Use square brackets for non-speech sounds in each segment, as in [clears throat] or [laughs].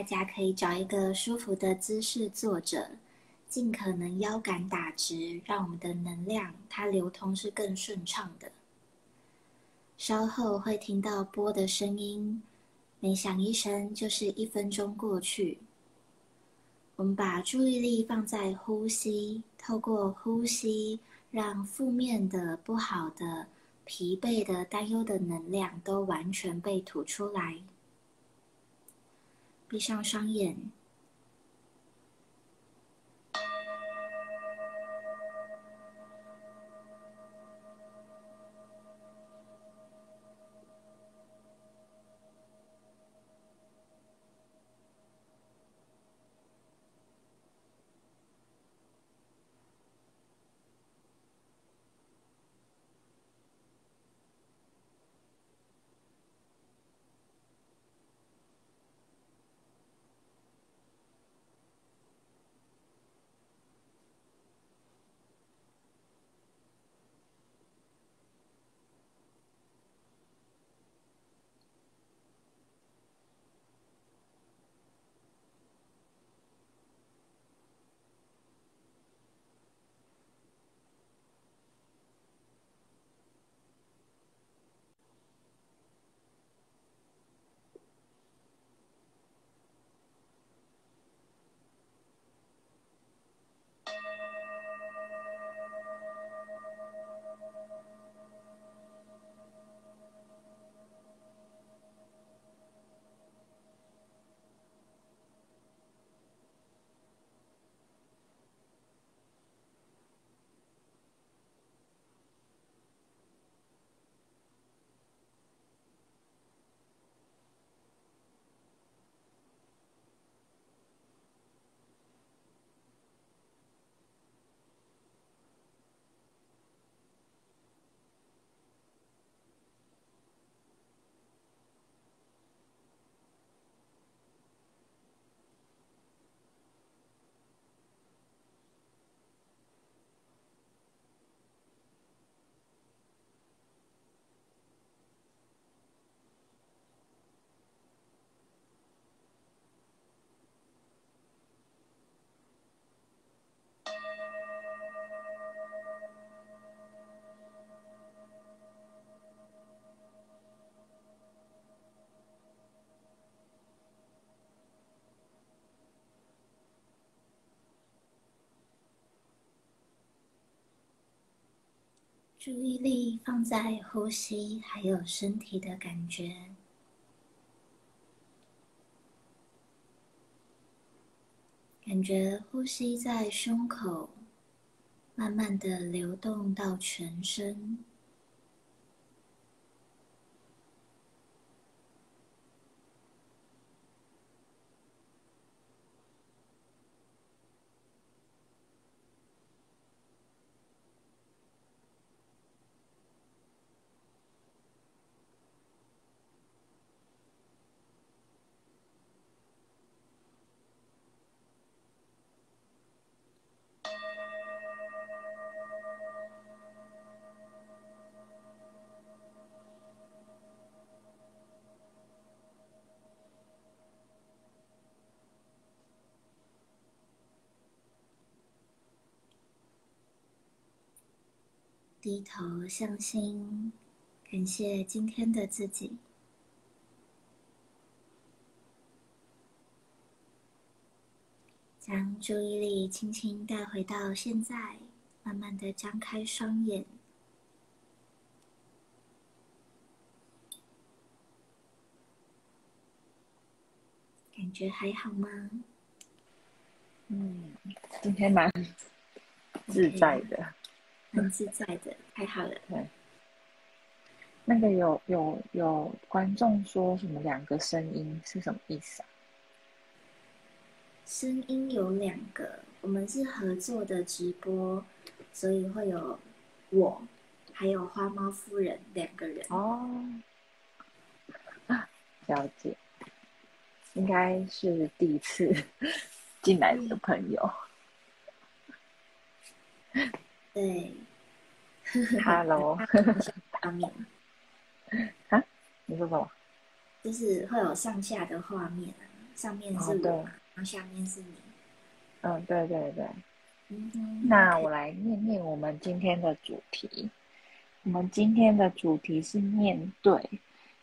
大家可以找一个舒服的姿势坐着，尽可能腰杆打直，让我们的能量它流通是更顺畅的。稍后会听到波的声音，每响一声就是一分钟过去。我们把注意力放在呼吸，透过呼吸，让负面的、不好的、疲惫的、担忧的能量都完全被吐出来。闭上双眼。注意力放在呼吸，还有身体的感觉，感觉呼吸在胸口，慢慢的流动到全身。低头向心，感谢今天的自己。将注意力轻轻带回到现在，慢慢的张开双眼，感觉还好吗？嗯，今天蛮自在的。很自在的，太好了。对，那个有有有观众说什么两个声音是什么意思啊？声音有两个，我们是合作的直播，所以会有我，还有花猫夫人两个人。哦，了解，应该是第一次进来的朋友。对，Hello，画面 [laughs] 啊？你说什么？就是会有上下的画面啊。上面是我，然后下面是你。嗯，对对对。嗯。那我来念念我们今天的主题。我们今天的主题是面对。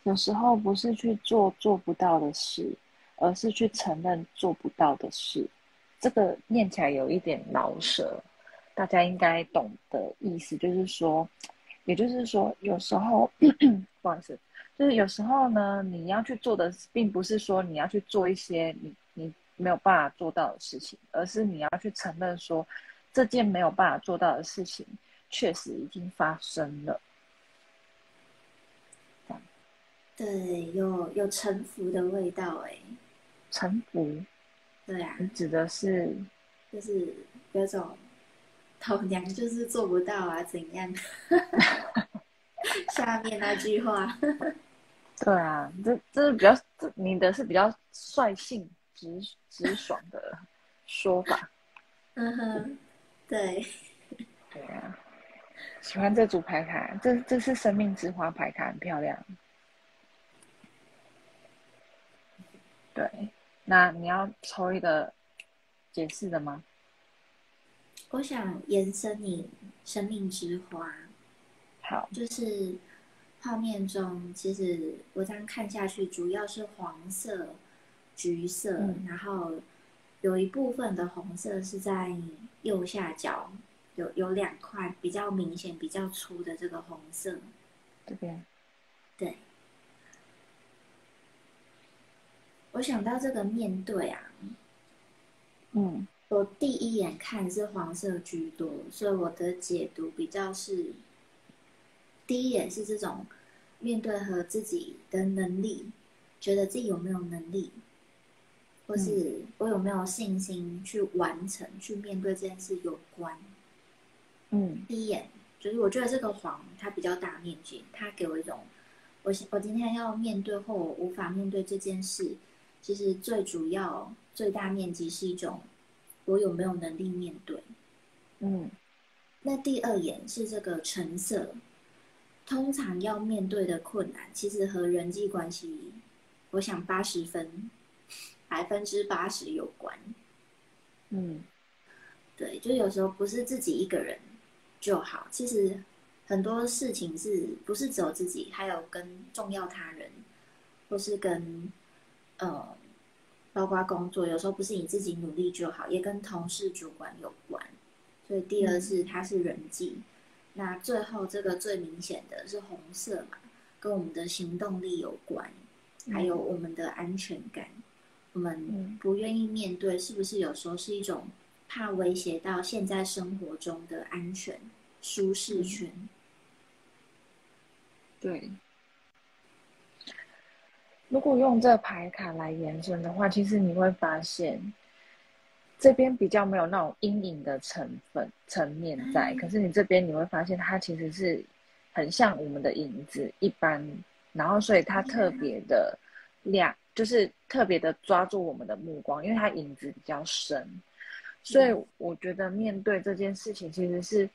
有时候不是去做做不到的事，而是去承认做不到的事。这个念起来有一点老舍，大家应该懂的意思，就是说，也就是说，有时候 [clears throat] 不好意思，就是有时候呢，你要去做的，并不是说你要去做一些你你没有办法做到的事情，而是你要去承认说，这件没有办法做到的事情，确实已经发生了。对，有有臣服的味道哎，臣服，对啊，你指的是，就是有种头娘就是做不到啊，怎样？[laughs] 下面那句话，对啊，这这是比较，你的是比较率性、直直爽的说法。[laughs] 嗯哼，对，对啊，喜欢这组牌卡，这这是生命之花牌卡，很漂亮。对，那你要抽一个解释的吗？我想延伸你生命之花。好，就是画面中，其实我这样看下去，主要是黄色、橘色，然后有一部分的红色是在右下角，有有两块比较明显、比较粗的这个红色。这边，对。我想到这个面对啊，嗯，我第一眼看是黄色居多，所以我的解读比较是，第一眼是这种面对和自己的能力，觉得自己有没有能力，或是我有没有信心去完成、去面对这件事有关。嗯，第一眼就是我觉得这个黄它比较大面积，它给我一种，我我今天要面对或我无法面对这件事。其实最主要、最大面积是一种，我有没有能力面对？嗯，那第二眼是这个橙色，通常要面对的困难，其实和人际关系，我想八十分，百分之八十有关。嗯，对，就有时候不是自己一个人就好，其实很多事情是不是只有自己，还有跟重要他人，或是跟。呃，包括工作，有时候不是你自己努力就好，也跟同事、主管有关。所以第二是它是人际。那最后这个最明显的是红色嘛，跟我们的行动力有关，还有我们的安全感。我们不愿意面对，是不是有时候是一种怕威胁到现在生活中的安全舒适圈？对。如果用这牌卡来延伸的话，其实你会发现，这边比较没有那种阴影的成分层面在。可是你这边你会发现，它其实是很像我们的影子一般，然后所以它特别的亮，就是特别的抓住我们的目光，因为它影子比较深。所以我觉得面对这件事情，其实是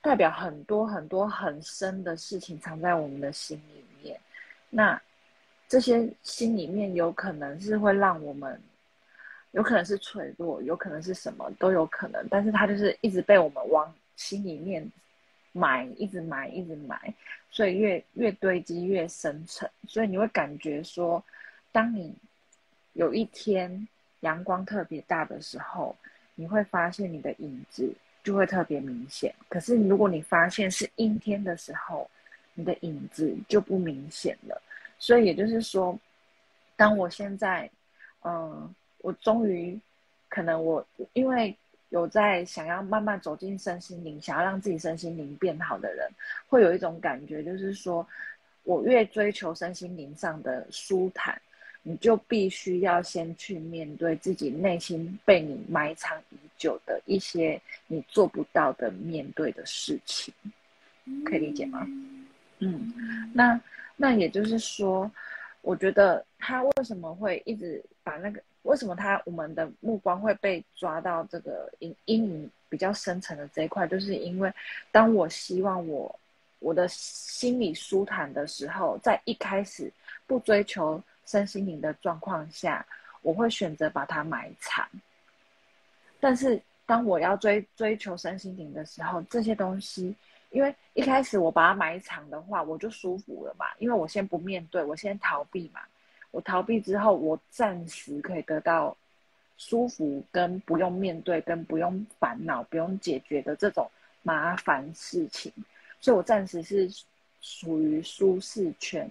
代表很多很多很深的事情藏在我们的心里面。那。这些心里面有可能是会让我们，有可能是脆弱，有可能是什么都有可能，但是它就是一直被我们往心里面埋，一直埋，一直埋，所以越越堆积越深沉，所以你会感觉说，当你有一天阳光特别大的时候，你会发现你的影子就会特别明显，可是如果你发现是阴天的时候，你的影子就不明显了。所以也就是说，当我现在，嗯，我终于，可能我因为有在想要慢慢走进身心灵，想要让自己身心灵变好的人，会有一种感觉，就是说，我越追求身心灵上的舒坦，你就必须要先去面对自己内心被你埋藏已久的一些你做不到的面对的事情，可以理解吗？嗯，那。那也就是说，我觉得他为什么会一直把那个为什么他我们的目光会被抓到这个阴阴影比较深层的这一块，就是因为当我希望我我的心里舒坦的时候，在一开始不追求身心灵的状况下，我会选择把它埋藏。但是当我要追追求身心灵的时候，这些东西，因为一开始我把它埋藏的话，我就舒服了嘛，因为我先不面对，我先逃避嘛。我逃避之后，我暂时可以得到舒服，跟不用面对，跟不用烦恼，不用解决的这种麻烦事情，所以我暂时是属于舒适圈。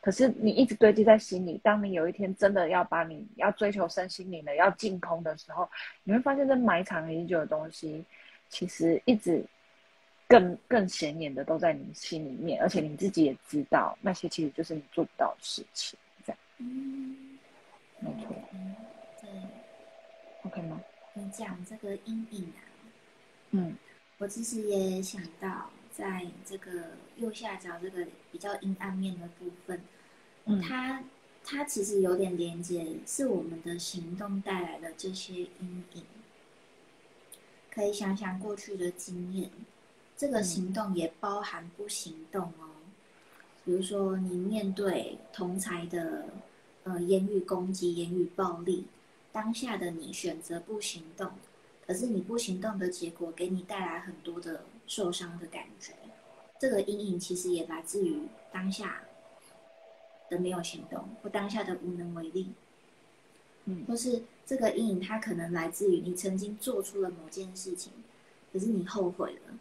可是你一直堆积在心里，当你有一天真的要把你要追求身心灵的要净空的时候，你会发现这埋藏已久的东西，其实一直更更显眼的都在你心里面，而且你自己也知道，那些其实就是你做不到的事情。嗯，没错。对，OK 吗？你讲这个阴影啊，嗯，我其实也想到，在这个右下角这个比较阴暗面的部分，嗯，它它其实有点连接，是我们的行动带来的这些阴影。可以想想过去的经验，这个行动也包含不行动哦。比如说，你面对同才的呃言语攻击、言语暴力，当下的你选择不行动，可是你不行动的结果给你带来很多的受伤的感觉。这个阴影其实也来自于当下的没有行动，或当下的无能为力。嗯，或是这个阴影它可能来自于你曾经做出了某件事情，可是你后悔了。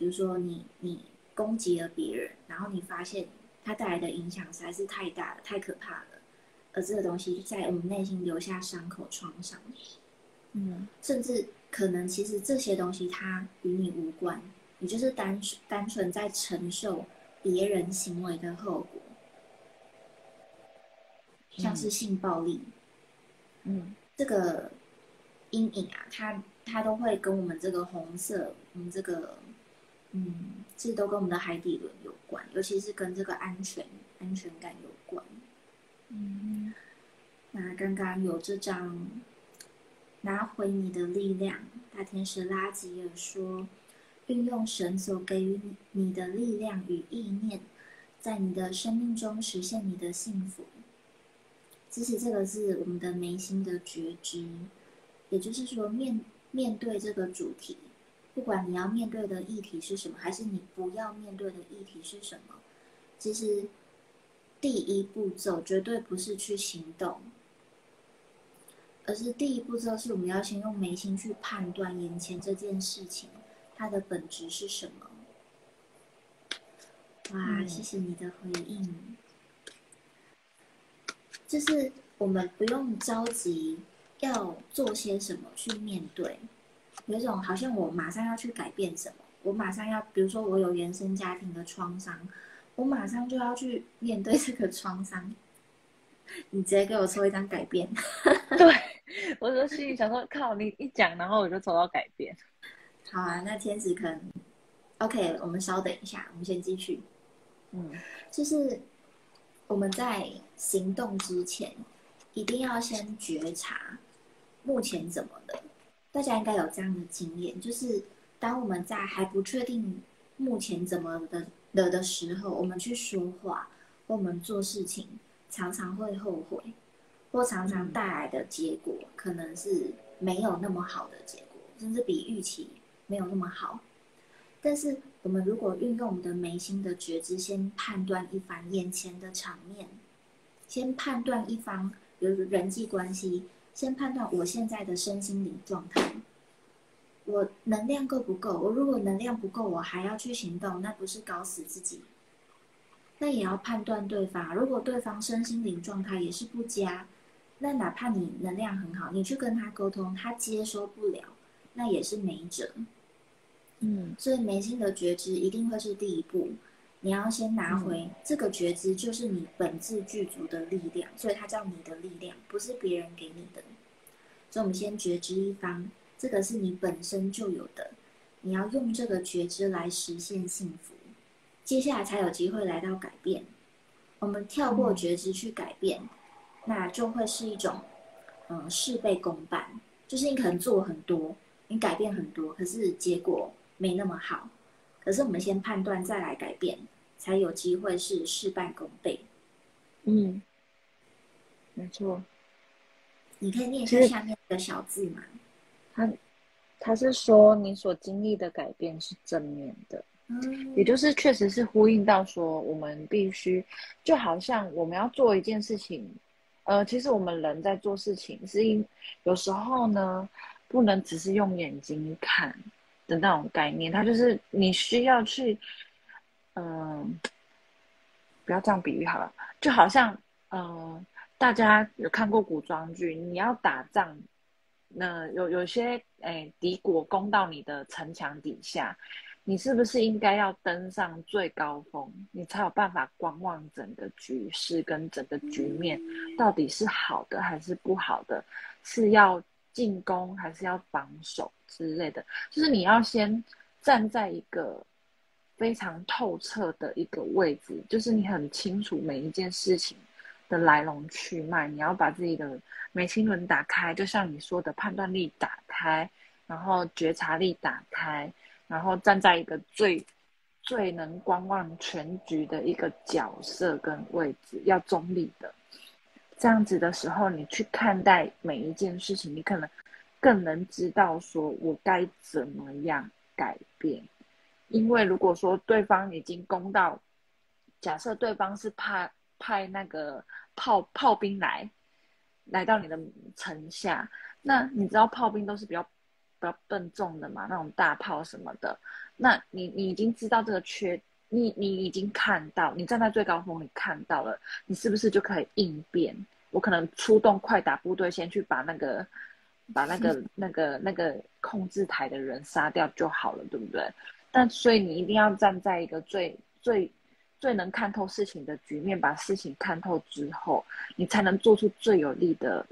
比如说你你。攻击了别人，然后你发现它带来的影响实在是太大了，太可怕了，而这个东西在我们内心留下伤口创伤，嗯，甚至可能其实这些东西它与你无关，你就是单单纯在承受别人行为的后果，像是性暴力，嗯，这个阴影啊，它它都会跟我们这个红色，我们这个。嗯，这都跟我们的海底轮有关，尤其是跟这个安全、安全感有关。嗯，那刚刚有这张拿回你的力量，大天使拉吉尔说，运用神所给予你的力量与意念，在你的生命中实现你的幸福。其实这个是我们的眉心的觉知，也就是说，面面对这个主题。不管你要面对的议题是什么，还是你不要面对的议题是什么，其实第一步骤绝对不是去行动，而是第一步骤是我们要先用眉心去判断眼前这件事情它的本质是什么。哇，谢谢你的回应，就是我们不用着急要做些什么去面对。有一种好像我马上要去改变什么，我马上要，比如说我有原生家庭的创伤，我马上就要去面对这个创伤。[laughs] 你直接给我抽一张改变，[laughs] 对我就心里想说，靠，你一讲，然后我就抽到改变。好啊，那天使可能 OK，我们稍等一下，我们先继续。嗯，就是我们在行动之前，一定要先觉察目前怎么了。大家应该有这样的经验，就是当我们在还不确定目前怎么的了的时候，我们去说话或我们做事情，常常会后悔，或常常带来的结果可能是没有那么好的结果，甚至比预期没有那么好。但是我们如果运用我们的眉心的觉知，先判断一番眼前的场面，先判断一方，比如人际关系。先判断我现在的身心灵状态，我能量够不够？我如果能量不够，我还要去行动，那不是搞死自己？那也要判断对方，如果对方身心灵状态也是不佳，那哪怕你能量很好，你去跟他沟通，他接收不了，那也是没辙。嗯，所以眉心的觉知一定会是第一步。你要先拿回这个觉知，就是你本质具足的力量，所以它叫你的力量，不是别人给你的。所以，我们先觉知一方，这个是你本身就有的，你要用这个觉知来实现幸福，接下来才有机会来到改变。我们跳过觉知去改变，那就会是一种，嗯，事倍功半，就是你可能做很多，你改变很多，可是结果没那么好。可是我们先判断，再来改变，才有机会是事半功倍。嗯，没错。你可以念一下下面的小字吗？他他是说你所经历的改变是正面的，嗯，也就是确实是呼应到说我们必须，就好像我们要做一件事情，呃，其实我们人在做事情是因有时候呢，不能只是用眼睛看的那种概念，它就是你需要去，嗯、不要这样比喻好了，就好像，嗯、大家有看过古装剧，你要打仗，那有有些诶敌国攻到你的城墙底下，你是不是应该要登上最高峰，你才有办法观望整个局势跟整个局面到底是好的还是不好的，是要进攻还是要防守之类的，就是你要先站在一个非常透彻的一个位置，就是你很清楚每一件事情的来龙去脉，你要把自己的眉心轮打开，就像你说的判断力打开，然后觉察力打开，然后站在一个最最能观望全局的一个角色跟位置，要中立的。这样子的时候，你去看待每一件事情，你可能更能知道说我该怎么样改变。因为如果说对方已经攻到，假设对方是派派那个炮炮兵来，来到你的城下，那你知道炮兵都是比较比较笨重的嘛，那种大炮什么的，那你你已经知道这个缺，你你已经看到，你站在最高峰，你看到了，你是不是就可以应变？我可能出动快打部队，先去把那个把那个 [laughs] 那个那个控制台的人杀掉就好了，对不对？但所以你一定要站在一个最最最能看透事情的局面，把事情看透之后，你才能做出最有力的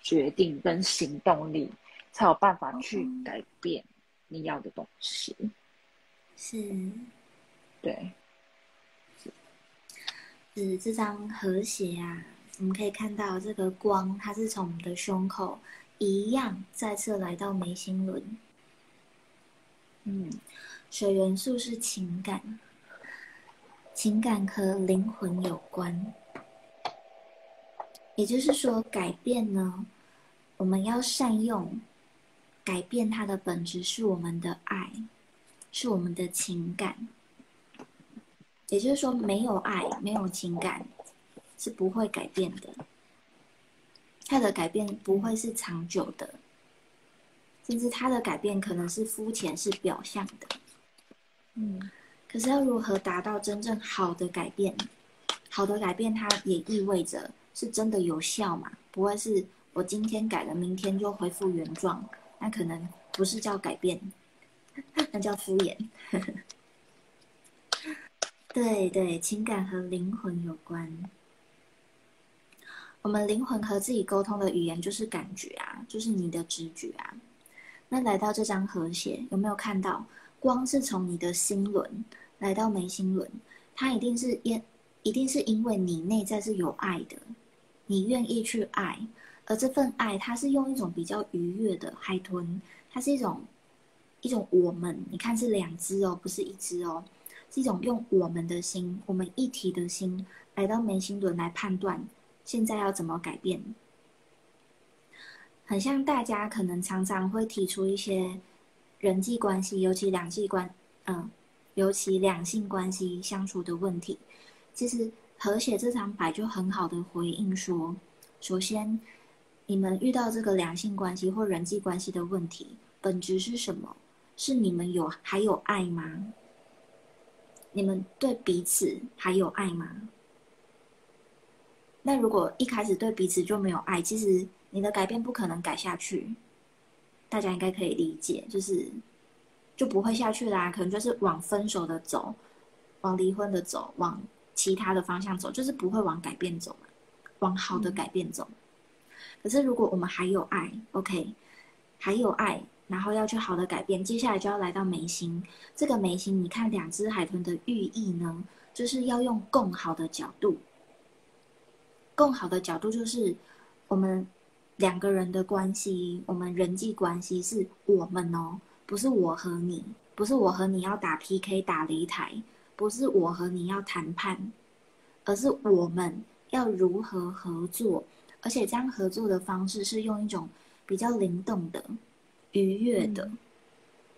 决定跟行动力，才有办法去改变你要的东西。是对，是这张和谐啊，我们可以看到这个光，它是从我们的胸口一样再次来到眉心轮。嗯，水元素是情感，情感和灵魂有关。也就是说，改变呢，我们要善用。改变它的本质是我们的爱，是我们的情感。也就是说，没有爱，没有情感，是不会改变的。它的改变不会是长久的，甚至它的改变可能是肤浅、是表象的。嗯，可是要如何达到真正好的改变？好的改变，它也意味着是真的有效嘛？不会是我今天改了，明天就恢复原状，那可能不是叫改变，[laughs] 那叫敷衍。[laughs] 对对，情感和灵魂有关。我们灵魂和自己沟通的语言就是感觉啊，就是你的直觉啊。那来到这张和谐，有没有看到光是从你的心轮来到眉心轮？它一定是因，一定是因为你内在是有爱的，你愿意去爱，而这份爱它是用一种比较愉悦的海豚，它是一种一种我们，你看是两只哦，不是一只哦。是一种用我们的心，我们一体的心来到眉心轮来判断现在要怎么改变。很像大家可能常常会提出一些人际关系，尤其两性关，嗯，尤其两性关系相处的问题。其实和谐这张牌就很好的回应说，首先你们遇到这个两性关系或人际关系的问题，本质是什么？是你们有还有爱吗？你们对彼此还有爱吗？那如果一开始对彼此就没有爱，其实你的改变不可能改下去。大家应该可以理解，就是就不会下去啦，可能就是往分手的走，往离婚的走，往其他的方向走，就是不会往改变走嘛，往好的改变走。可是如果我们还有爱，OK，还有爱。然后要去好的改变，接下来就要来到眉心。这个眉心，你看两只海豚的寓意呢，就是要用更好的角度。更好的角度就是我们两个人的关系，我们人际关系是我们哦，不是我和你，不是我和你要打 PK 打擂台，不是我和你要谈判，而是我们要如何合作，而且这样合作的方式是用一种比较灵动的、愉悦的、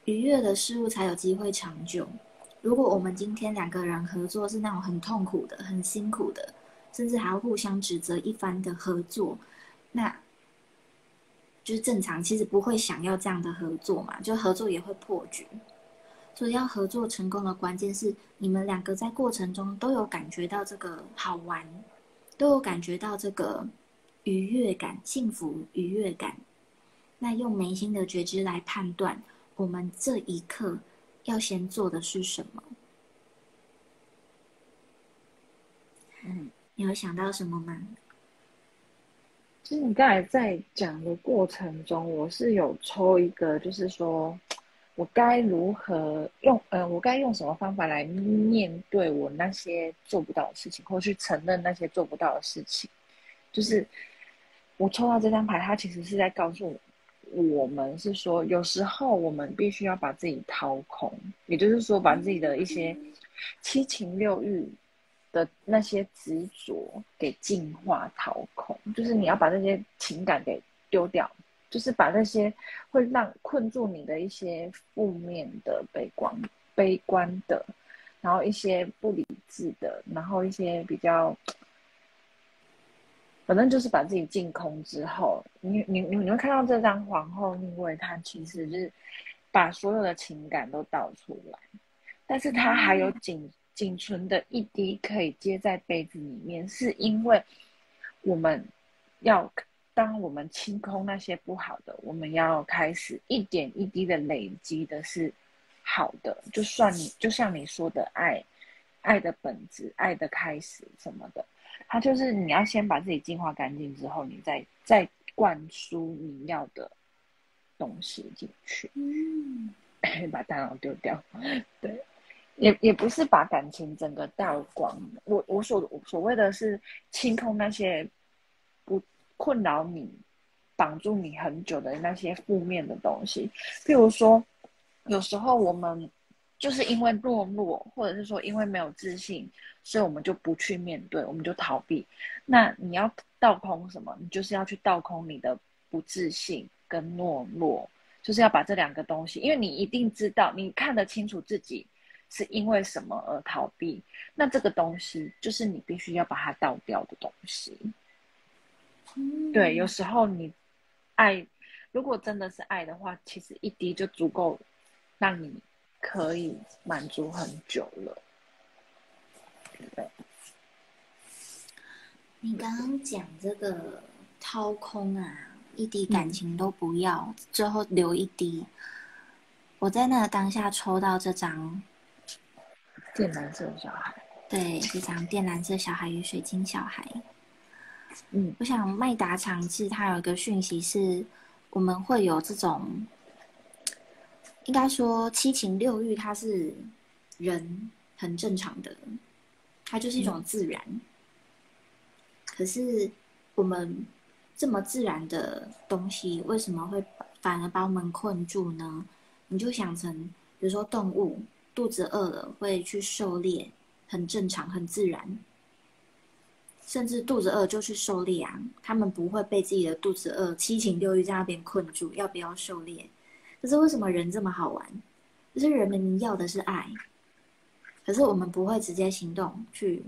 愉悦的事物才有机会长久。如果我们今天两个人合作是那种很痛苦的、很辛苦的，甚至还要互相指责一番的合作，那就是正常，其实不会想要这样的合作嘛，就合作也会破局。所以要合作成功的关键是，你们两个在过程中都有感觉到这个好玩，都有感觉到这个愉悦感、幸福愉悦感。那用眉心的觉知来判断，我们这一刻。要先做的是什么？嗯，你有想到什么吗？其实你刚才在讲的过程中，我是有抽一个，就是说我该如何用，呃，我该用什么方法来面对我那些做不到的事情，或去承认那些做不到的事情。就是我抽到这张牌，它其实是在告诉我。我们是说，有时候我们必须要把自己掏空，也就是说，把自己的一些七情六欲的那些执着给净化、掏空，就是你要把那些情感给丢掉，就是把那些会让困住你的一些负面的、悲观、悲观的，然后一些不理智的，然后一些比较。反正就是把自己净空之后，你你你你会看到这张皇后逆位，它其实是把所有的情感都倒出来，但是它还有仅仅存的一滴可以接在杯子里面，是因为我们要当我们清空那些不好的，我们要开始一点一滴的累积的是好的，就算你就像你说的爱，爱的本质，爱的开始什么的。它就是你要先把自己净化干净之后，你再再灌输你要的东西进去，嗯，[coughs] 把大脑丢掉，[laughs] 对，也也不是把感情整个倒光。我我所所谓的是清空那些不困扰你、绑住你很久的那些负面的东西，譬如说，有时候我们。就是因为懦弱，或者是说因为没有自信，所以我们就不去面对，我们就逃避。那你要倒空什么？你就是要去倒空你的不自信跟懦弱，就是要把这两个东西，因为你一定知道，你看得清楚自己是因为什么而逃避。那这个东西就是你必须要把它倒掉的东西。对，有时候你爱，如果真的是爱的话，其实一滴就足够让你。可以满足很久了，对。你刚刚讲这个掏空啊，一滴感情都不要，最后留一滴。我在那个当下抽到这张靛蓝色小孩，对，这张靛蓝色小孩与水晶小孩。嗯，我想麦达长治他有一个讯息是，我们会有这种。应该说七情六欲，它是人很正常的，它就是一种自然。可是我们这么自然的东西，为什么会反而把我们困住呢？你就想成，比如说动物肚子饿了会去狩猎，很正常，很自然。甚至肚子饿就去狩猎啊，他们不会被自己的肚子饿、七情六欲在那边困住，要不要狩猎？可是为什么人这么好玩？就是人们要的是爱，可是我们不会直接行动去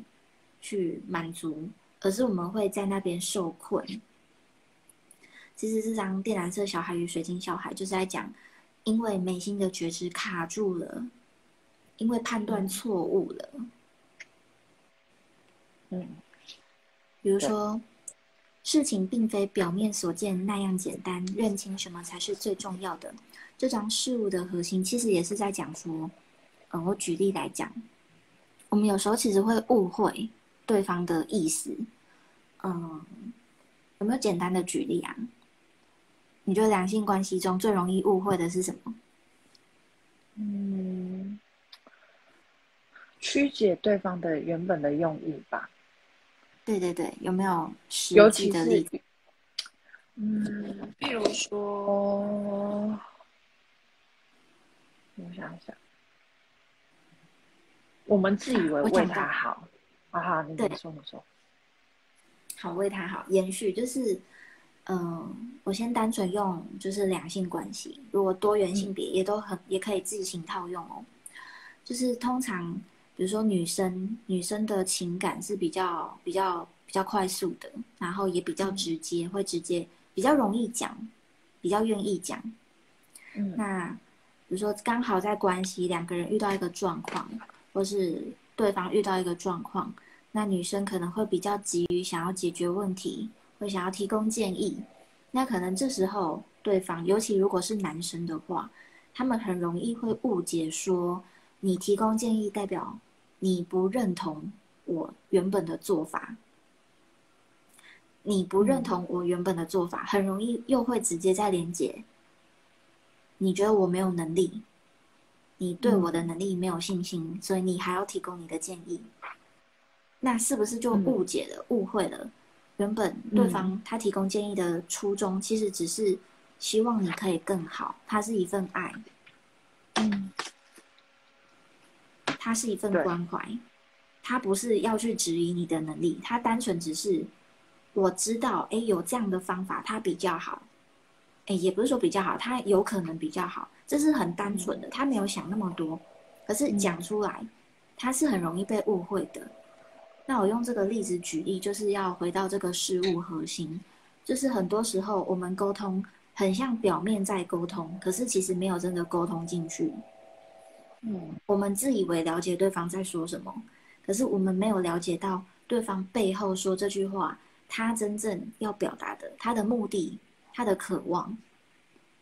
去满足，而是我们会在那边受困。其实这张靛蓝色小孩与水晶小孩就是在讲，因为眉心的觉知卡住了，因为判断错误了。嗯，比如说。事情并非表面所见那样简单，认清什么才是最重要的。这张事物的核心其实也是在讲说，呃，我举例来讲，我们有时候其实会误会对方的意思。嗯，有没有简单的举例啊？你觉得两性关系中最容易误会的是什么？嗯，曲解对方的原本的用意吧。对对对，有没有实际的例子？嗯，比如说，我想想，我们自以为为他好，啊哈，你说你说。好为他好延续，就是嗯，我先单纯用就是两性关系，如果多元性别也都很也可以自行套用哦。就是通常比如说女生女生的情感是比较比较比较快速的，然后也比较直接，会直接比较容易讲，比较愿意讲。嗯，那比如说刚好在关系两个人遇到一个状况，或是对方遇到一个状况，那女生可能会比较急于想要解决问题，会想要提供建议。那可能这时候对方，尤其如果是男生的话，他们很容易会误解说，你提供建议代表你不认同我原本的做法，你不认同我原本的做法，很容易又会直接在连接。你觉得我没有能力，你对我的能力没有信心，所以你还要提供你的建议，那是不是就误解了、误会了？原本对方他提供建议的初衷，其实只是希望你可以更好，它是一份爱，嗯，它是一份关怀，它不是要去质疑你的能力，它单纯只是我知道，哎，有这样的方法，它比较好。哎，也不是说比较好，它有可能比较好，这是很单纯的，他没有想那么多。可是讲出来，他是很容易被误会的。那我用这个例子举例，就是要回到这个事物核心，就是很多时候我们沟通很像表面在沟通，可是其实没有真的沟通进去。嗯，我们自以为了解对方在说什么，可是我们没有了解到对方背后说这句话，他真正要表达的，他的目的。他的渴望，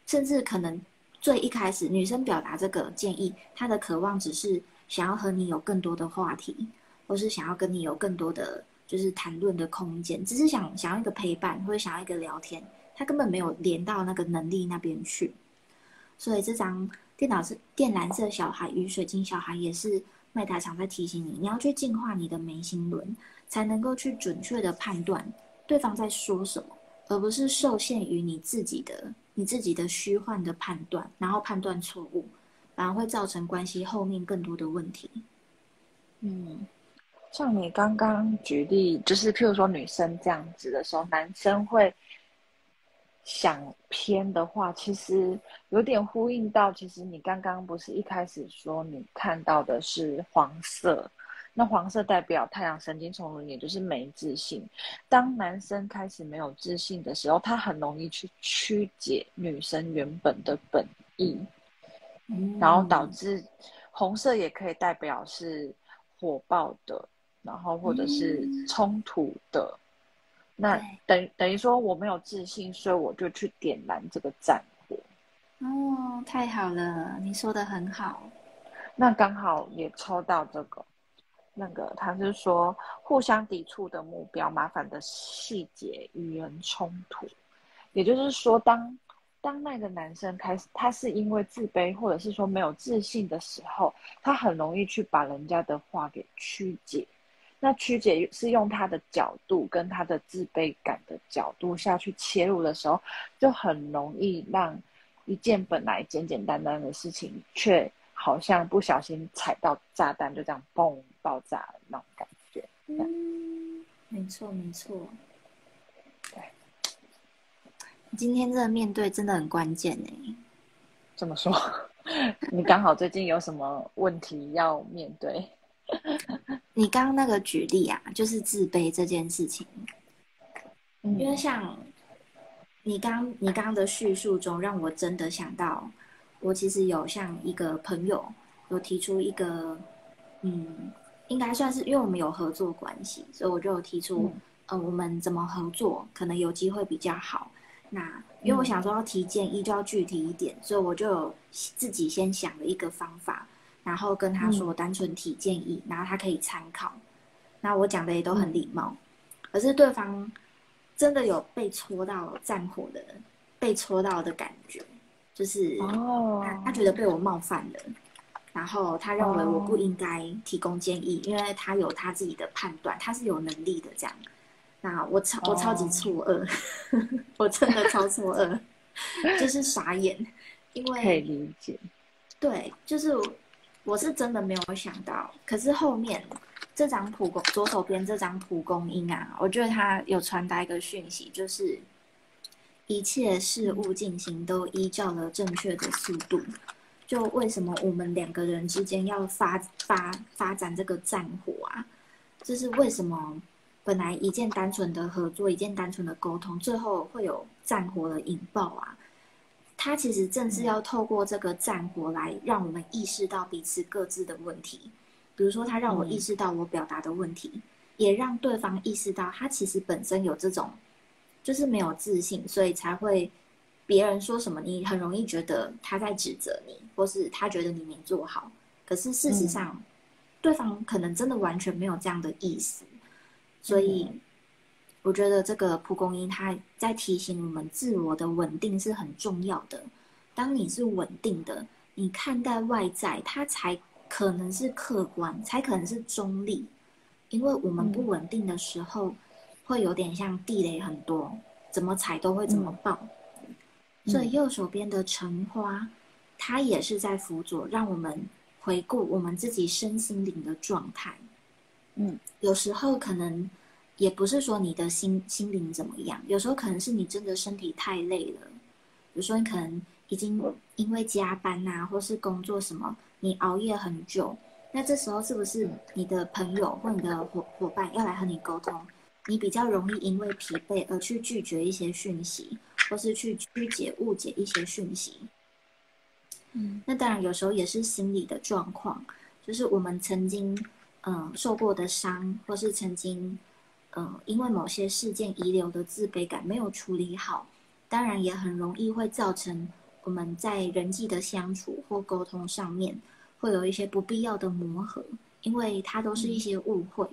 甚至可能最一开始女生表达这个建议，她的渴望只是想要和你有更多的话题，或是想要跟你有更多的就是谈论的空间，只是想想要一个陪伴，或者想要一个聊天，他根本没有连到那个能力那边去。所以这张电脑是靛蓝色小孩与水晶小孩，也是麦达常在提醒你，你要去净化你的眉心轮，才能够去准确的判断对方在说什么。而不是受限于你自己的、你自己的虚幻的判断，然后判断错误，反而会造成关系后面更多的问题。嗯，像你刚刚举例，就是譬如说女生这样子的时候，男生会想偏的话，其实有点呼应到，其实你刚刚不是一开始说你看到的是黄色。那黄色代表太阳神经丛也就是没自信。当男生开始没有自信的时候，他很容易去曲解女生原本的本意，然后导致红色也可以代表是火爆的，然后或者是冲突的。那等等于说我没有自信，所以我就去点燃这个战火。哦，太好了，你说的很好。那刚好也抽到这个。那个他是说互相抵触的目标，麻烦的细节与人冲突，也就是说，当当那个男生开始，他是因为自卑或者是说没有自信的时候，他很容易去把人家的话给曲解。那曲姐是用她的角度跟她的自卑感的角度下去切入的时候，就很容易让一件本来简简单单的事情，却好像不小心踩到炸弹，就这样嘣。爆炸的那种感觉，嗯，没错没错，对，今天这个面对真的很关键呢。怎么说？[laughs] 你刚好最近有什么问题要面对？[laughs] 你刚刚那个举例啊，就是自卑这件事情，因为像你刚你刚刚的叙述中，让我真的想到，我其实有像一个朋友有提出一个，嗯。应该算是，因为我们有合作关系，所以我就有提出，呃，我们怎么合作可能有机会比较好。那因为我想说要提建议，就要具体一点，所以我就自己先想了一个方法，然后跟他说单纯提建议，然后他可以参考。那我讲的也都很礼貌，可是对方真的有被戳到战火的，被戳到的感觉，就是他他觉得被我冒犯了。然后他认为我不应该提供建议，因为他有他自己的判断，他是有能力的这样。那我超我超级错愕，[laughs] 我真的超错愕，[laughs] 就是傻眼，因为可以理解。对，就是我是真的没有想到，可是后面这张蒲公左手边这张蒲公英啊，我觉得它有传达一个讯息，就是一切事物进行都依照了正确的速度。就为什么我们两个人之间要发发发展这个战火啊？这是为什么本来一件单纯的合作，一件单纯的沟通，最后会有战火的引爆啊？它其实正是要透过这个战火来让我们意识到彼此各自的问题。比如说，他让我意识到我表达的问题，也让对方意识到他其实本身有这种，就是没有自信，所以才会。别人说什么，你很容易觉得他在指责你，或是他觉得你没做好。可是事实上，对方可能真的完全没有这样的意思。所以，我觉得这个蒲公英它在提醒我们，自我的稳定是很重要的。当你是稳定的，你看待外在，它才可能是客观，才可能是中立。因为我们不稳定的时候，会有点像地雷很多，怎么踩都会怎么爆。所以右手边的橙花，它也是在辅佐，让我们回顾我们自己身心灵的状态。嗯，有时候可能也不是说你的心心灵怎么样，有时候可能是你真的身体太累了。有时候你可能已经因为加班呐，或是工作什么，你熬夜很久。那这时候是不是你的朋友或你的伙伙伴要来和你沟通？你比较容易因为疲惫而去拒绝一些讯息。或是去曲解、误解一些讯息，嗯，那当然有时候也是心理的状况，就是我们曾经嗯受过的伤，或是曾经嗯因为某些事件遗留的自卑感没有处理好，当然也很容易会造成我们在人际的相处或沟通上面会有一些不必要的磨合，因为它都是一些误会。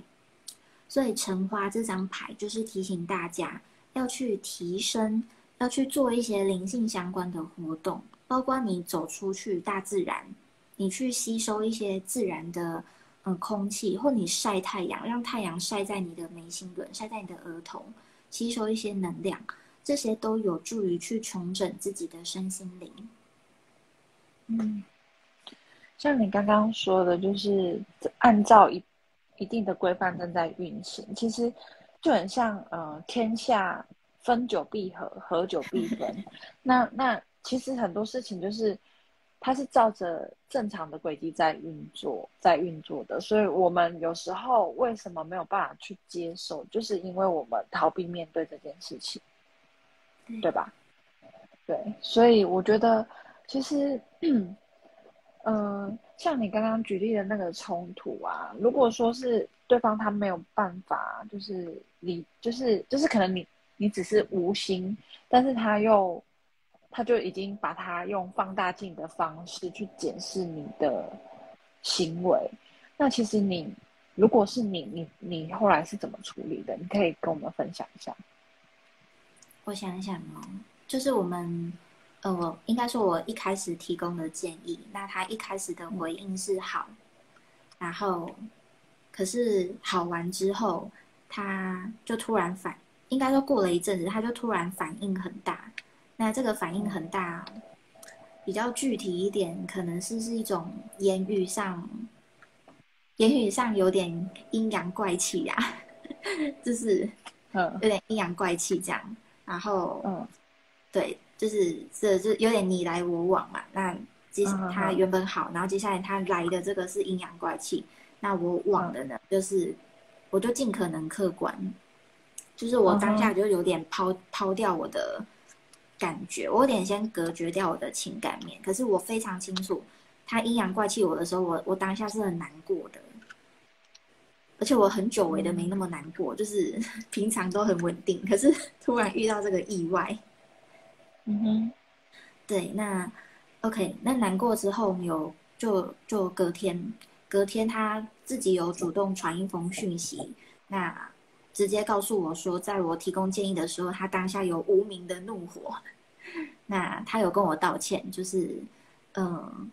所以橙花这张牌就是提醒大家要去提升。要去做一些灵性相关的活动，包括你走出去大自然，你去吸收一些自然的嗯空气，或你晒太阳，让太阳晒在你的眉心轮，晒在你的额头，吸收一些能量，这些都有助于去重整自己的身心灵。嗯，像你刚刚说的，就是按照一一定的规范正在运行，其实就很像呃天下。分久必合，合久必分。[laughs] 那那其实很多事情就是，它是照着正常的轨迹在运作，在运作的。所以我们有时候为什么没有办法去接受，就是因为我们逃避面对这件事情，对吧？对，所以我觉得其实，嗯，[clears throat] 像你刚刚举例的那个冲突啊，如果说是对方他没有办法，就是你，就是就是可能你。你只是无心，但是他又，他就已经把它用放大镜的方式去检视你的行为。那其实你，如果是你，你你后来是怎么处理的？你可以跟我们分享一下。我想想哦，就是我们，呃，我应该说，我一开始提供的建议，那他一开始的回应是好，然后，可是好完之后，他就突然反。应该说过了一阵子，他就突然反应很大。那这个反应很大，比较具体一点，可能是是一种言语上，言语上有点阴阳怪气呀，就是嗯，有点阴阳怪气这样。然后嗯，对，就是这就有点你来我往嘛。那接他原本好，然后接下来他来的这个是阴阳怪气，那我往的呢，就是我就尽可能客观。就是我当下就有点抛抛掉我的感觉，我有点先隔绝掉我的情感面。可是我非常清楚，他阴阳怪气我的时候，我我当下是很难过的，而且我很久违的没那么难过，就是 [laughs] 平常都很稳定，可是 [laughs] 突然遇到这个意外，嗯哼，对，那 OK，那难过之后有就就隔天，隔天他自己有主动传一封讯息，那。直接告诉我说，在我提供建议的时候，他当下有无名的怒火。[laughs] 那他有跟我道歉，就是，嗯，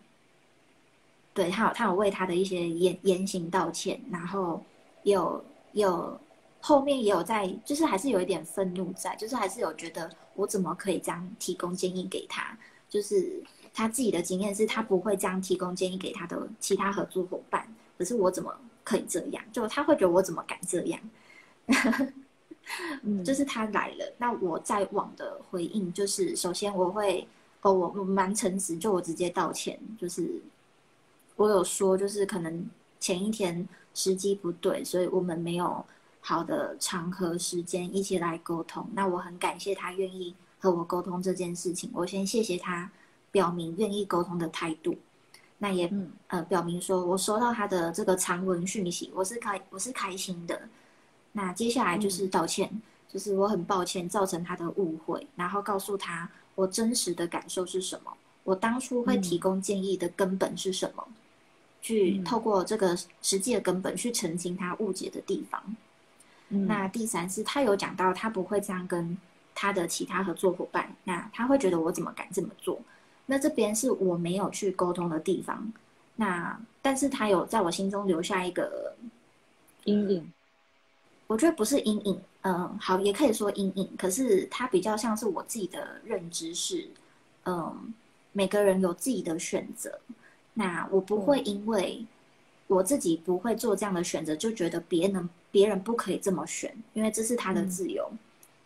对他有他有为他的一些言言行道歉，然后有有后面也有在，就是还是有一点愤怒在，就是还是有觉得我怎么可以这样提供建议给他？就是他自己的经验是他不会这样提供建议给他的其他合作伙伴，可是我怎么？可以这样？就他会觉得我怎么敢这样？[laughs] 嗯，就是他来了，那我在网的回应就是，首先我会哦，我我蛮诚实，就我直接道歉，就是我有说，就是可能前一天时机不对，所以我们没有好的场合时间一起来沟通。那我很感谢他愿意和我沟通这件事情，我先谢谢他表明愿意沟通的态度。那也呃表明说我收到他的这个长文讯息，我是开我是开心的。那接下来就是道歉，就是我很抱歉造成他的误会，然后告诉他我真实的感受是什么，我当初会提供建议的根本是什么，去透过这个实际的根本去澄清他误解的地方。那第三是，他有讲到他不会这样跟他的其他合作伙伴，那他会觉得我怎么敢这么做？那这边是我没有去沟通的地方，那但是他有在我心中留下一个阴影。我觉得不是阴影，嗯，好，也可以说阴影。可是它比较像是我自己的认知是，嗯，每个人有自己的选择。那我不会因为我自己不会做这样的选择，就觉得别人别人不可以这么选，因为这是他的自由。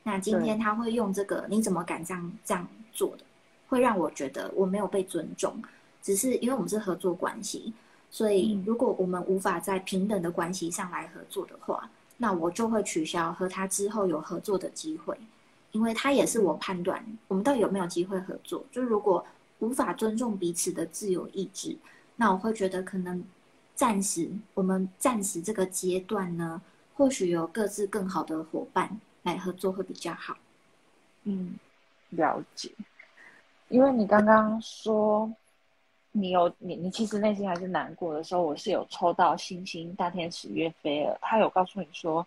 那今天他会用这个，你怎么敢这样这样做的，会让我觉得我没有被尊重。只是因为我们是合作关系，所以如果我们无法在平等的关系上来合作的话。那我就会取消和他之后有合作的机会，因为他也是我判断我们到底有没有机会合作。就如果无法尊重彼此的自由意志，那我会觉得可能暂时我们暂时这个阶段呢，或许有各自更好的伙伴来合作会比较好。嗯，了解。因为你刚刚说。你有你你其实内心还是难过的时候，我是有抽到星星大天使约菲尔，他有告诉你说，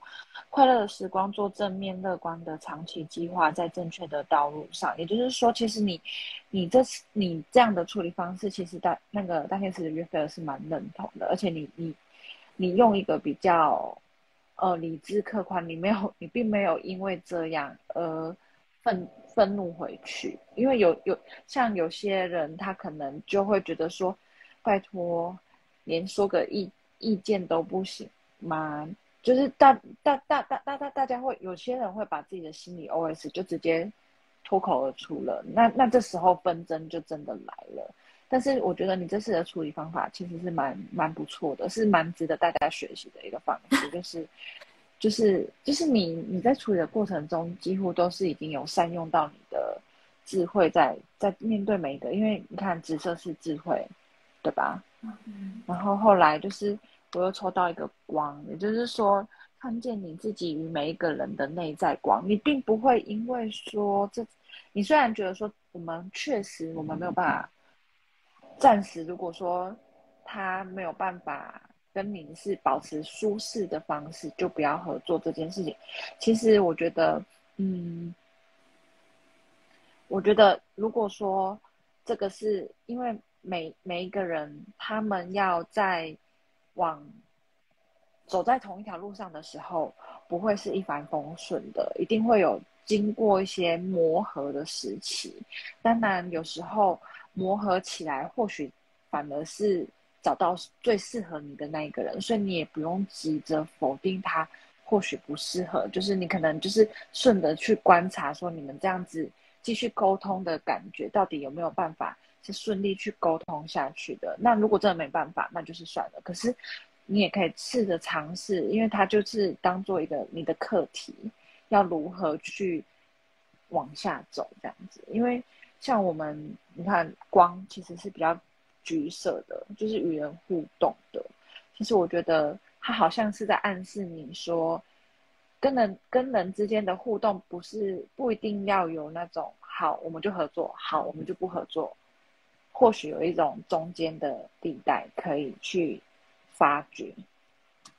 快乐的时光做正面乐观的长期计划，在正确的道路上。也就是说，其实你你这你这样的处理方式，其实大那个大天使约菲尔是蛮认同的，而且你你你用一个比较呃理智客观，你没有你并没有因为这样而愤。愤怒回去，因为有有像有些人，他可能就会觉得说，拜托，连说个意意见都不行吗？就是大大大大大大大家会有些人会把自己的心理 OS 就直接脱口而出了，那那这时候纷争就真的来了。但是我觉得你这次的处理方法其实是蛮蛮不错的，是蛮值得大家学习的一个方式，就是。就是就是你你在处理的过程中，几乎都是已经有善用到你的智慧，在在面对每一个，因为你看紫色是智慧，对吧？嗯。然后后来就是我又抽到一个光，也就是说看见你自己与每一个人的内在光，你并不会因为说这，你虽然觉得说我们确实我们没有办法，暂时如果说他没有办法。跟你是保持舒适的方式，就不要合作这件事情。其实我觉得，嗯，我觉得如果说这个是因为每每一个人他们要在往走在同一条路上的时候，不会是一帆风顺的，一定会有经过一些磨合的时期。当然，有时候磨合起来，或许反而是。找到最适合你的那一个人，所以你也不用急着否定他，或许不适合。就是你可能就是顺着去观察，说你们这样子继续沟通的感觉，到底有没有办法是顺利去沟通下去的？那如果真的没办法，那就是算了。可是你也可以试着尝试，因为它就是当做一个你的课题，要如何去往下走这样子。因为像我们，你看光其实是比较。橘色的，就是与人互动的。其实我觉得他好像是在暗示你说，跟人跟人之间的互动不是不一定要有那种好我们就合作，好我们就不合作。或许有一种中间的地带可以去发掘。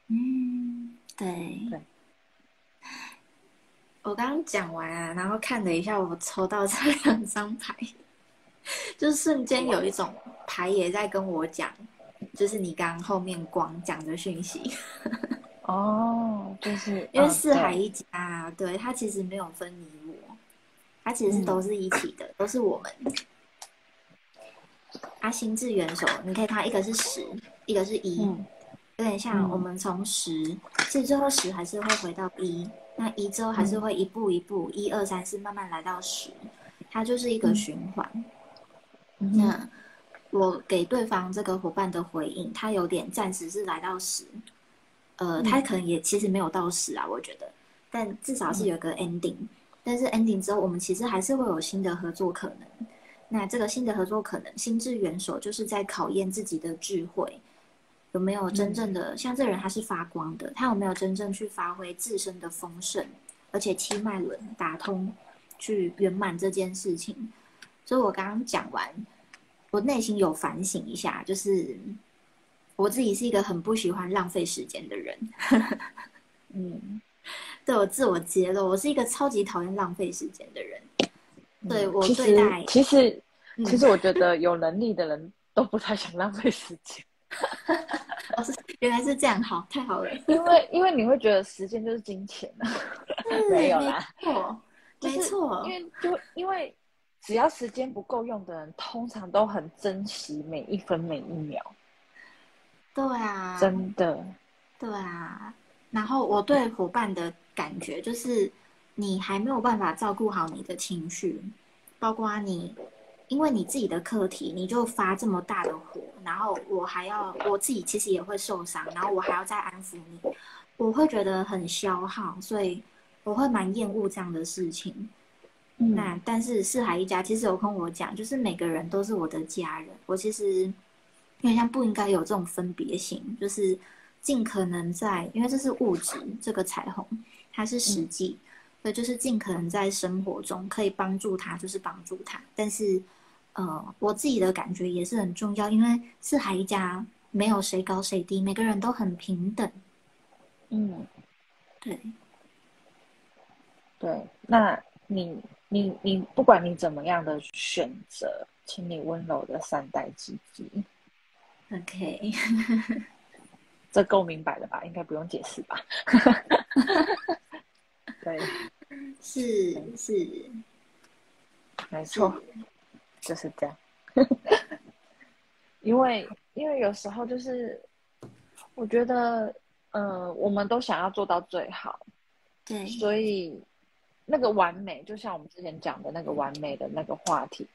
嗯，对。对。我刚刚讲完啊，然后看了一下我抽到这两张牌。[laughs] 就是瞬间有一种牌也在跟我讲，就是你刚后面光讲的讯息。哦，就是 [laughs] 因为四海一家，对他其实没有分你我，他其实是都是一起的，都是我们。他心智元首，你可以看一个是十，一个是一，有点像我们从十，其实最后十还是会回到一，那一之后还是会一步一步，一二三四慢慢来到十，它就是一个循环。那我给对方这个伙伴的回应，他有点暂时是来到十，呃，他可能也其实没有到十啊，我觉得，但至少是有个 ending。但是 ending 之后，我们其实还是会有新的合作可能。那这个新的合作可能，心智元首就是在考验自己的智慧，有没有真正的像这人他是发光的，他有没有真正去发挥自身的丰盛，而且七脉轮打通，去圆满这件事情。所以我刚刚讲完，我内心有反省一下，就是我自己是一个很不喜欢浪费时间的人。嗯。对我自我揭露，我是一个超级讨厌浪费时间的人。对我对待，其实其实我觉得有能力的人都不太想浪费时间。[laughs] 原来是这样，好，太好了。因为因为你会觉得时间就是金钱啊，[laughs] 没有啦，错，没错。因为就因为只要时间不够用的人，通常都很珍惜每一分每一秒。对啊，真的。对啊。然后我对伙伴的感觉就是，你还没有办法照顾好你的情绪，包括你，因为你自己的课题，你就发这么大的火，然后我还要我自己其实也会受伤，然后我还要再安抚你，我会觉得很消耗，所以我会蛮厌恶这样的事情。那但是四海一家其实有跟我讲，就是每个人都是我的家人，我其实因为像不应该有这种分别心，就是。尽可能在，因为这是物质，这个彩虹它是实际，所以就是尽可能在生活中可以帮助他，就是帮助他。但是，呃，我自己的感觉也是很重要，因为四海一家没有谁高谁低，每个人都很平等。嗯，对，对。那你你你，不管你怎么样的选择，请你温柔的善待自己。OK。[laughs] 这够明白了吧？应该不用解释吧？[laughs] 对，是是，没错，就是这样。[laughs] 因为因为有时候就是，我觉得，呃，我们都想要做到最好，对，所以那个完美，就像我们之前讲的那个完美的那个话题，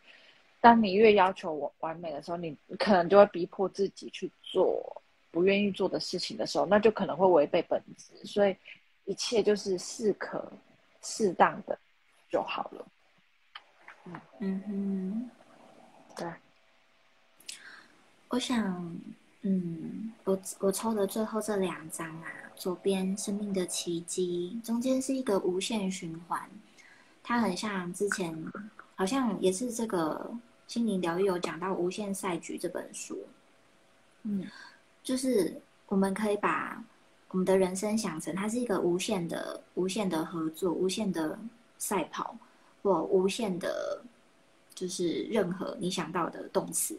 当你越要求我完美的时候，你可能就会逼迫自己去做。不愿意做的事情的时候，那就可能会违背本质，所以一切就是适可适当的就好了。嗯嗯哼，对。我想，嗯，我我抽的最后这两张啊，左边生命的奇迹，中间是一个无限循环，它很像之前好像也是这个心灵疗愈有讲到《无限赛局》这本书，嗯。就是我们可以把我们的人生想成，它是一个无限的、无限的合作、无限的赛跑，或无限的，就是任何你想到的动词。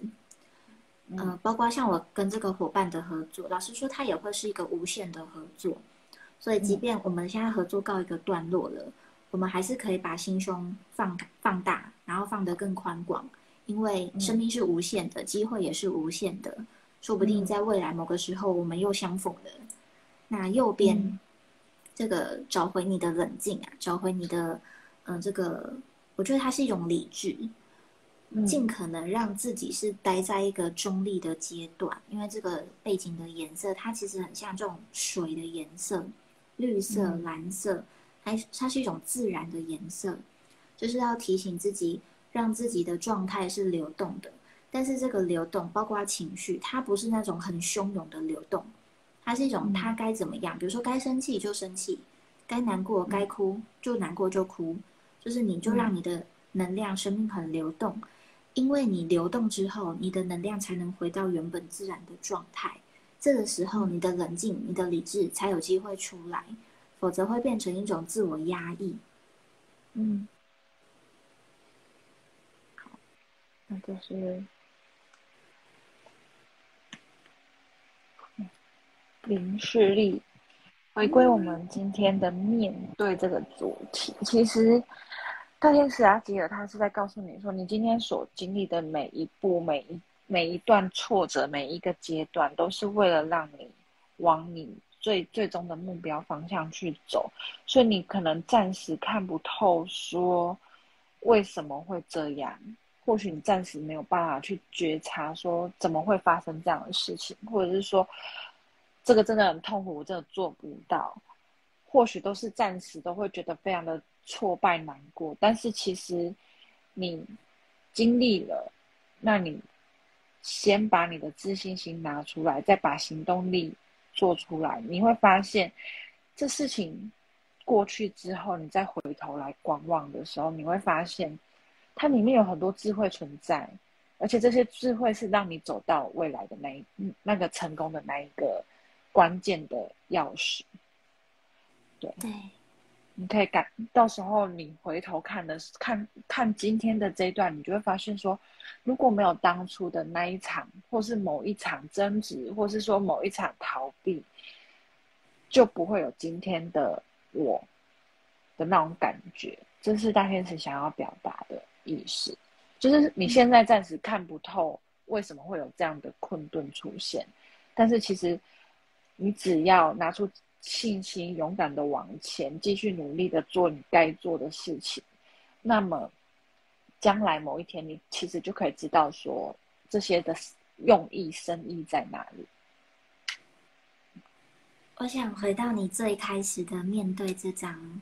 嗯，包括像我跟这个伙伴的合作，老实说，它也会是一个无限的合作。所以，即便我们现在合作告一个段落了，我们还是可以把心胸放放大，然后放得更宽广，因为生命是无限的，机会也是无限的。说不定在未来某个时候，我们又相逢了。那右边这个找回你的冷静啊，找回你的嗯，这个我觉得它是一种理智，尽可能让自己是待在一个中立的阶段。因为这个背景的颜色，它其实很像这种水的颜色，绿色、蓝色，它它是一种自然的颜色，就是要提醒自己，让自己的状态是流动的。但是这个流动，包括情绪，它不是那种很汹涌的流动，它是一种它该怎么样？比如说该生气就生气，该难过该哭就难过就哭，就是你就让你的能量、生命很流动，因为你流动之后，你的能量才能回到原本自然的状态。这个时候，你的冷静、你的理智才有机会出来，否则会变成一种自我压抑。嗯，好，那就是。零视力，回归我们今天的面对这个主题。其实，大天使阿吉尔他是在告诉你说，你今天所经历的每一步、每一每一段挫折、每一个阶段，都是为了让你往你最最终的目标方向去走，所以你可能暂时看不透，说为什么会这样？或许你暂时没有办法去觉察，说怎么会发生这样的事情，或者是说这个真的很痛苦，我真的做不到。或许都是暂时都会觉得非常的挫败难过，但是其实你经历了，那你先把你的自信心拿出来，再把行动力做出来，你会发现这事情过去之后，你再回头来观望的时候，你会发现它里面有很多智慧存在，而且这些智慧是让你走到未来的那一那个成功的那一个关键的钥匙。对，你可以感，到时候你回头看的看看今天的这一段，你就会发现说，如果没有当初的那一场，或是某一场争执，或是说某一场逃避，就不会有今天的我的那种感觉。这是大天使想要表达的意思，就是你现在暂时看不透为什么会有这样的困顿出现，但是其实你只要拿出。信心，勇敢的往前，继续努力的做你该做的事情。那么，将来某一天，你其实就可以知道说这些的用意、深意在哪里。我想回到你最开始的面对这张，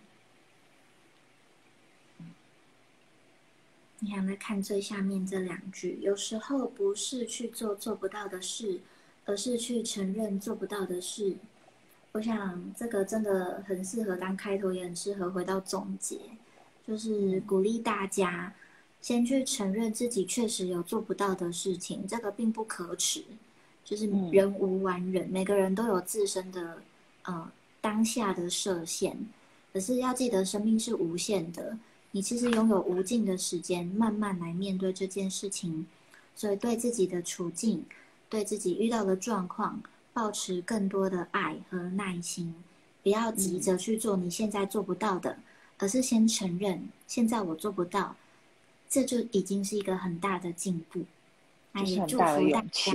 你想来看最下面这两句。有时候不是去做做不到的事，而是去承认做不到的事。我想这个真的很适合当开头，也很适合回到总结，就是鼓励大家先去承认自己确实有做不到的事情，这个并不可耻，就是人无完人，每个人都有自身的呃当下的设限，可是要记得生命是无限的，你其实拥有无尽的时间，慢慢来面对这件事情，所以对自己的处境，对自己遇到的状况。保持更多的爱和耐心，不要急着去做你现在做不到的，而是先承认现在我做不到，这就已经是一个很大的进步。那也祝福大家。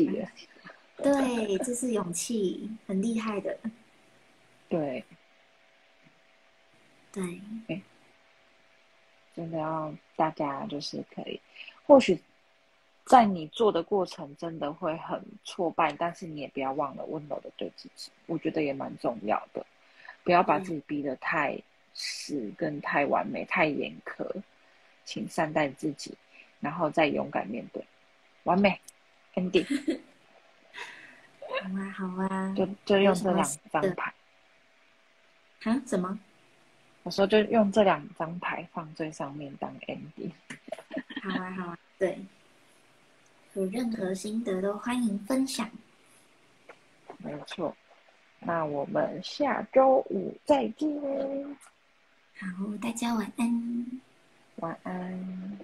对，这是勇气，很厉害的。[laughs] 对，对，真的要大家就是可以，或许。在你做的过程，真的会很挫败，但是你也不要忘了温柔的对自己，我觉得也蛮重要的。不要把自己逼得太死，跟太完美、太严苛，请善待自己，然后再勇敢面对。完美，ending。[laughs] 好啊，好啊，就就用这两张牌。啊？怎么？我说就用这两张牌放最上面当 ending。好啊，好啊，对。有任何心得都欢迎分享。没错，那我们下周五再见。好，大家晚安。晚安。